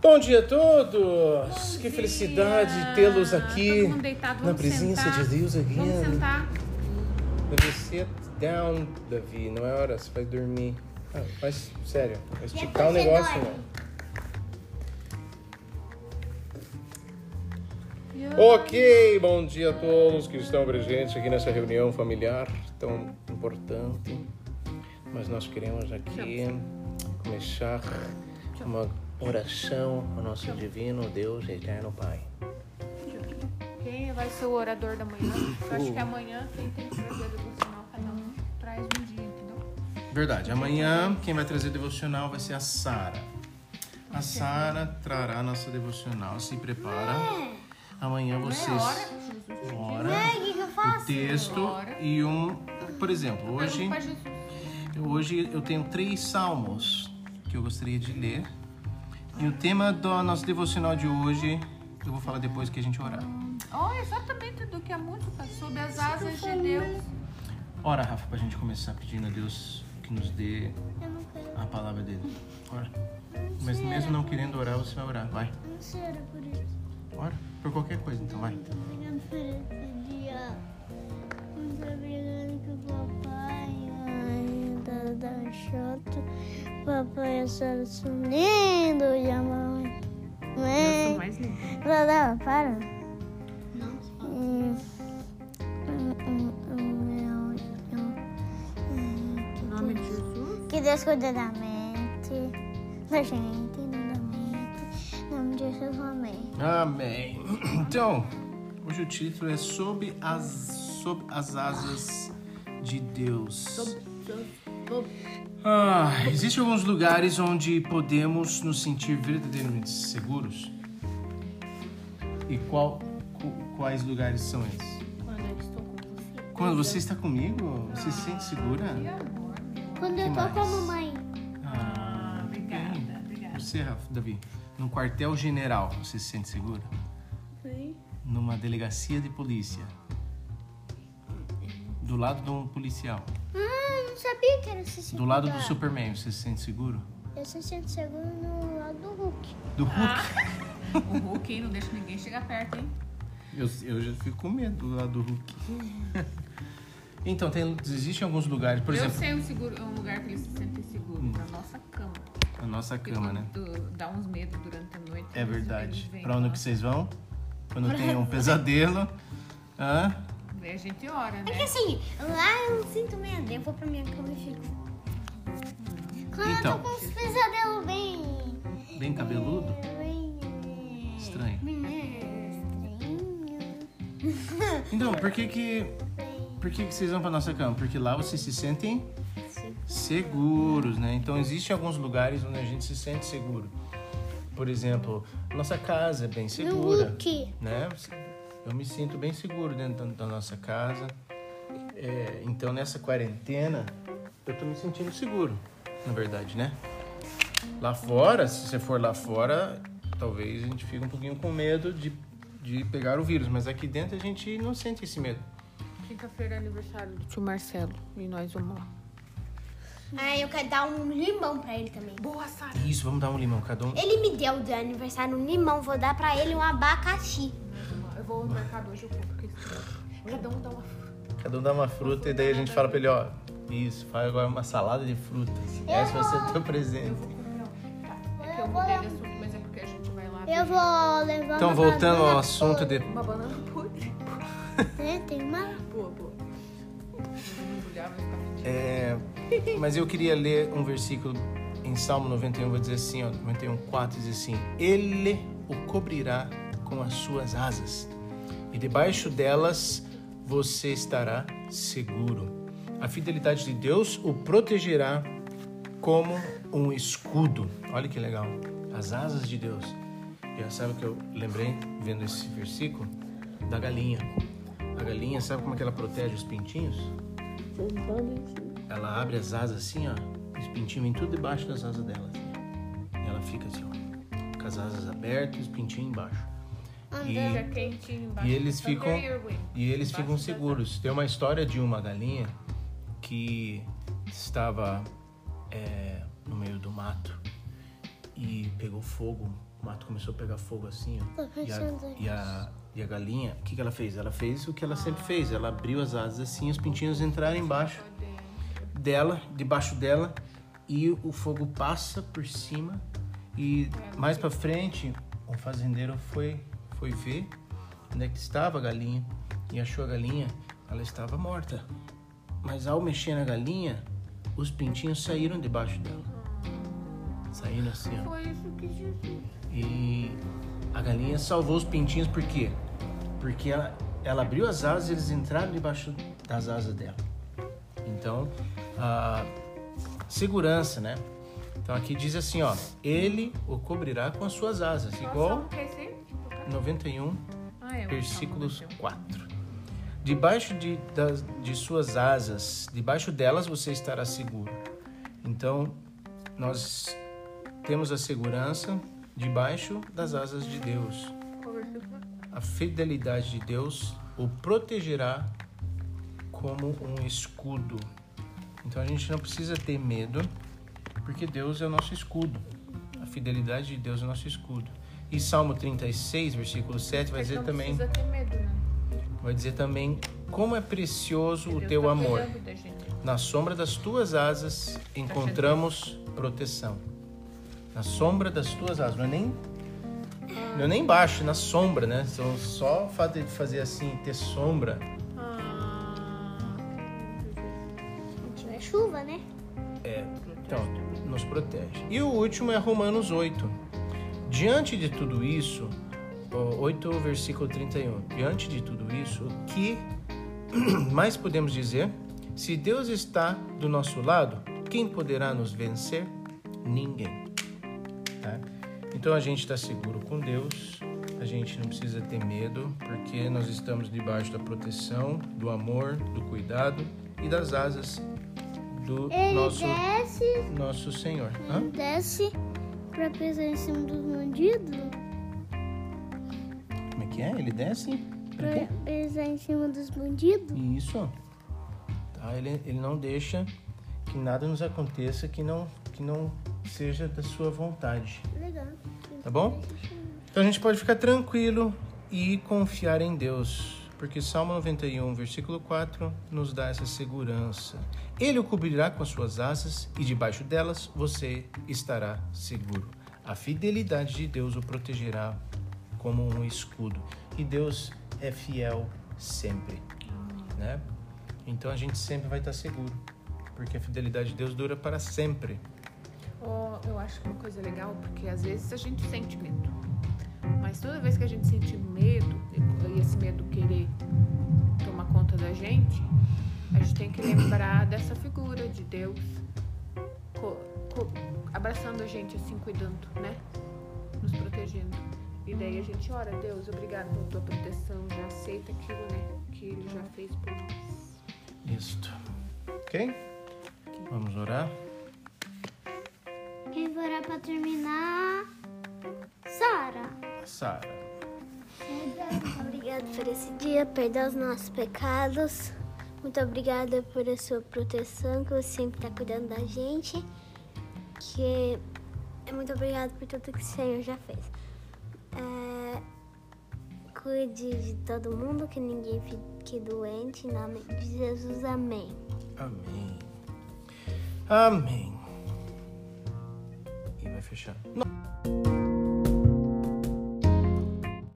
Bom dia a todos! que dia. felicidade tê-los aqui mundo deitado, na presença sentar. de Deus Vamos again. sentar. Deve sit down, Davi, não é hora, você vai dormir. Ah, mas sério, vai esticar o você negócio não. Ok, bom dia a todos que estão presentes aqui nessa reunião familiar tão importante. Mas nós queremos aqui começar uma oração ao nosso divino Deus eterno Pai. Quem vai ser o orador da manhã? Eu acho que amanhã quem tem que trazer a devocional, cada um traz um dia, entendeu? Verdade. Amanhã quem vai trazer devocional vai ser a Sara. A Sara trará nossa devocional. Se prepara. Amanhã vocês é Jesus. ora o o texto e um, por exemplo, hoje hoje eu tenho três salmos que eu gostaria de ler. E o tema do nosso devocional de hoje eu vou falar depois que a gente orar. Oh, exatamente do que a música, sob as asas de Deus. Ora, Rafa, pra gente começar pedindo a Deus que nos dê a palavra dele. Ora. Mas mesmo não querendo orar, você vai orar. Vai. Não sei, era por isso. Ora. Por qualquer coisa, então vai. Papai é só lindo e a mamãe. Eu Mãe. sou mais linda. Não, não, para. Hum, hum, hum, hum, Em nome de Jesus. Que Deus cuide da mente, da gente, não da mente. Em nome de Jesus, amém. Amém. Então, hoje o título é Sob as, sob as asas de Deus. Ah, existem alguns lugares onde podemos nos sentir verdadeiramente seguros? E qual, qu- quais lugares são esses? Quando eu estou com você. Quando você está comigo, você se sente segura? Quando eu mais? com a mamãe. Ah, Obrigada, obrigada. Você, Rafa, Davi, no quartel general, você se sente segura? Sim. Numa delegacia de polícia, do lado de um policial, sabia que era se do lado do Superman, você se sente seguro? Eu se sinto seguro no lado do Hulk. Do Hulk? Ah. O Hulk hein, não deixa ninguém chegar perto, hein? Eu, eu já fico com medo do lado do Hulk. então, tem, existem alguns lugares, por eu exemplo, sei um, seguro, um lugar que eles se sentem seguros, na nossa cama. a nossa Porque cama, né? dá uns medos durante a noite. É verdade. Pra onde que vocês vão? Quando tem um pesadelo. Hã? Daí a gente ora, né? É que assim, lá eu não sinto medo. Eu vou pra minha cama e fico. Quando Então. eu tô com uns pesadelos bem. Bem cabeludo? bem. Estranho. Bem estranho. Então, por que que, por que que vocês vão pra nossa cama? Porque lá vocês se sentem seguros, né? Então, existem alguns lugares onde a gente se sente seguro. Por exemplo, nossa casa é bem segura, Hulk. né? Eu me sinto bem seguro dentro da- nossa casa. É, então, nessa quarentena, eu tô me sentindo seguro, na verdade, né? Lá fora, se você for lá fora, talvez a gente fique um pouquinho com medo de, de pegar o vírus, mas aqui dentro a gente não sente esse medo. Quinta-feira é aniversário do tio Marcelo e nós vamos lá. Ah, eu quero dar um limão pra ele também. Boa, Sara! Isso, vamos dar um limão cada um. Ele me deu de aniversário um limão, vou dar pra ele um abacaxi. Eu vou no mercado hoje, eu compro porque cada um dá uma fruta. Cada um dá uma fruta e daí a gente fala pra ele, ó, isso, faz agora uma salada de frutas. Esse vai ser o teu presente. Eu vou comer. Tá. É que eu mudei de assunto, mas é porque a gente vai lá. Eu vou levar Então, uma voltando ao assunto de... Uma banana podre. podre, Tem uma. Boa, boa. É, mas eu queria ler um versículo em Salmo 91, vou dizer assim, ó, 91, 4, diz assim, Ele o cobrirá com as suas asas, e debaixo delas você estará seguro. A fidelidade de Deus o protegerá como um escudo. Olha que legal, as asas de Deus. E sabe o que eu lembrei vendo esse versículo? Da galinha. A galinha, sabe como é que ela protege os pintinhos? Ela abre as asas assim, ó. Os pintinhos vêm tudo debaixo das asas dela. assim. E ela fica assim, ó. Com as asas abertas e os pintinhos embaixo. Embaixo. E eles ficam, e eles ficam seguros. Tem uma história de uma galinha que estava é, no meio do mato e pegou fogo o mato começou a pegar fogo assim, ó. Tô E a, e a, e a galinha, o que, que ela fez? Ela fez o que ela sempre fez. Ela abriu as asas assim, os pintinhos entraram embaixo dela, debaixo dela, e o fogo passa por cima. E mais pra frente, o fazendeiro foi, foi ver onde é que estava a galinha e achou a galinha, ela estava morta. Mas ao mexer na galinha, os pintinhos saíram debaixo dela. Saíram assim, ó. Foi isso que Jesus. E a galinha salvou os pintinhos por quê? Porque ela, ela abriu as asas e eles entraram debaixo das asas dela. Então, a segurança, né? Então aqui diz assim, ó, ele o cobrirá com as suas asas, igual salmo 91 Ah, é, versículos salmo 4. Debaixo de, das, de suas asas, debaixo delas você estará seguro. Então, nós temos a segurança debaixo das asas de Deus. A fidelidade de Deus o protegerá como um escudo. Então a gente não precisa ter medo, porque Deus é o nosso escudo. A fidelidade de Deus é o nosso escudo. E Salmo 36, versículo 7 vai dizer também, medo, né? vai dizer também como é precioso o teu tá amor. Na sombra das tuas asas encontramos proteção. Na sombra das tuas asas, não é nem não é nem embaixo, na sombra, né? Então, só o fato de fazer assim, ter sombra, Ah, Não tiver chuva, né? é, então, nos protege. E o último é Romanos 8. Diante de tudo isso, ó, 8 versículo 31. Diante de tudo isso, o que mais podemos dizer? Se Deus está do nosso lado, quem poderá nos vencer? Ninguém. tá? Então a gente está seguro com Deus, a gente não precisa ter medo, porque nós estamos debaixo da proteção, do amor, do cuidado e das asas do Ele nosso, desce, nosso Senhor. Hã? ele desce pra pisar em cima dos bandidos. Como é que é? Ele desce? Pra pisar em cima dos bandidos. Isso. Tá? Ele, ele não deixa que nada nos aconteça que não, que não seja da sua vontade. Legal. Tá bom? Então a gente pode ficar tranquilo e confiar em Deus. Porque Salmo 91, versículo 4, nos dá essa segurança. Ele o cobrirá com as suas asas e debaixo delas você estará seguro. A fidelidade de Deus o protegerá como um escudo. E Deus é fiel sempre, né? Então a gente sempre vai estar seguro, porque a fidelidade de Deus dura para sempre. Ó, eu acho que uma coisa legal, porque às vezes a gente sente medo. Mas toda vez que a gente sente medo, e esse medo querer tomar conta da gente, a gente tem que lembrar dessa figura de Deus co- co- abraçando a gente, assim, cuidando, né? Nos protegendo. E daí a gente ora, Deus, obrigado pela tua proteção, já aceita aquilo, né? Que ele já fez por nós. Isto. Ok? Vamos orar. Quem vai orar pra terminar? Sara. Sara. Obrigada por esse dia, perdoa os nossos pecados. Muito obrigada por a sua proteção, que você sempre está cuidando da gente. Que é muito obrigada por tudo que o Senhor já fez. É, cuide de todo mundo, que ninguém fique doente. Em nome de Jesus, amém. Amém. Amém. E vai fechar. Não.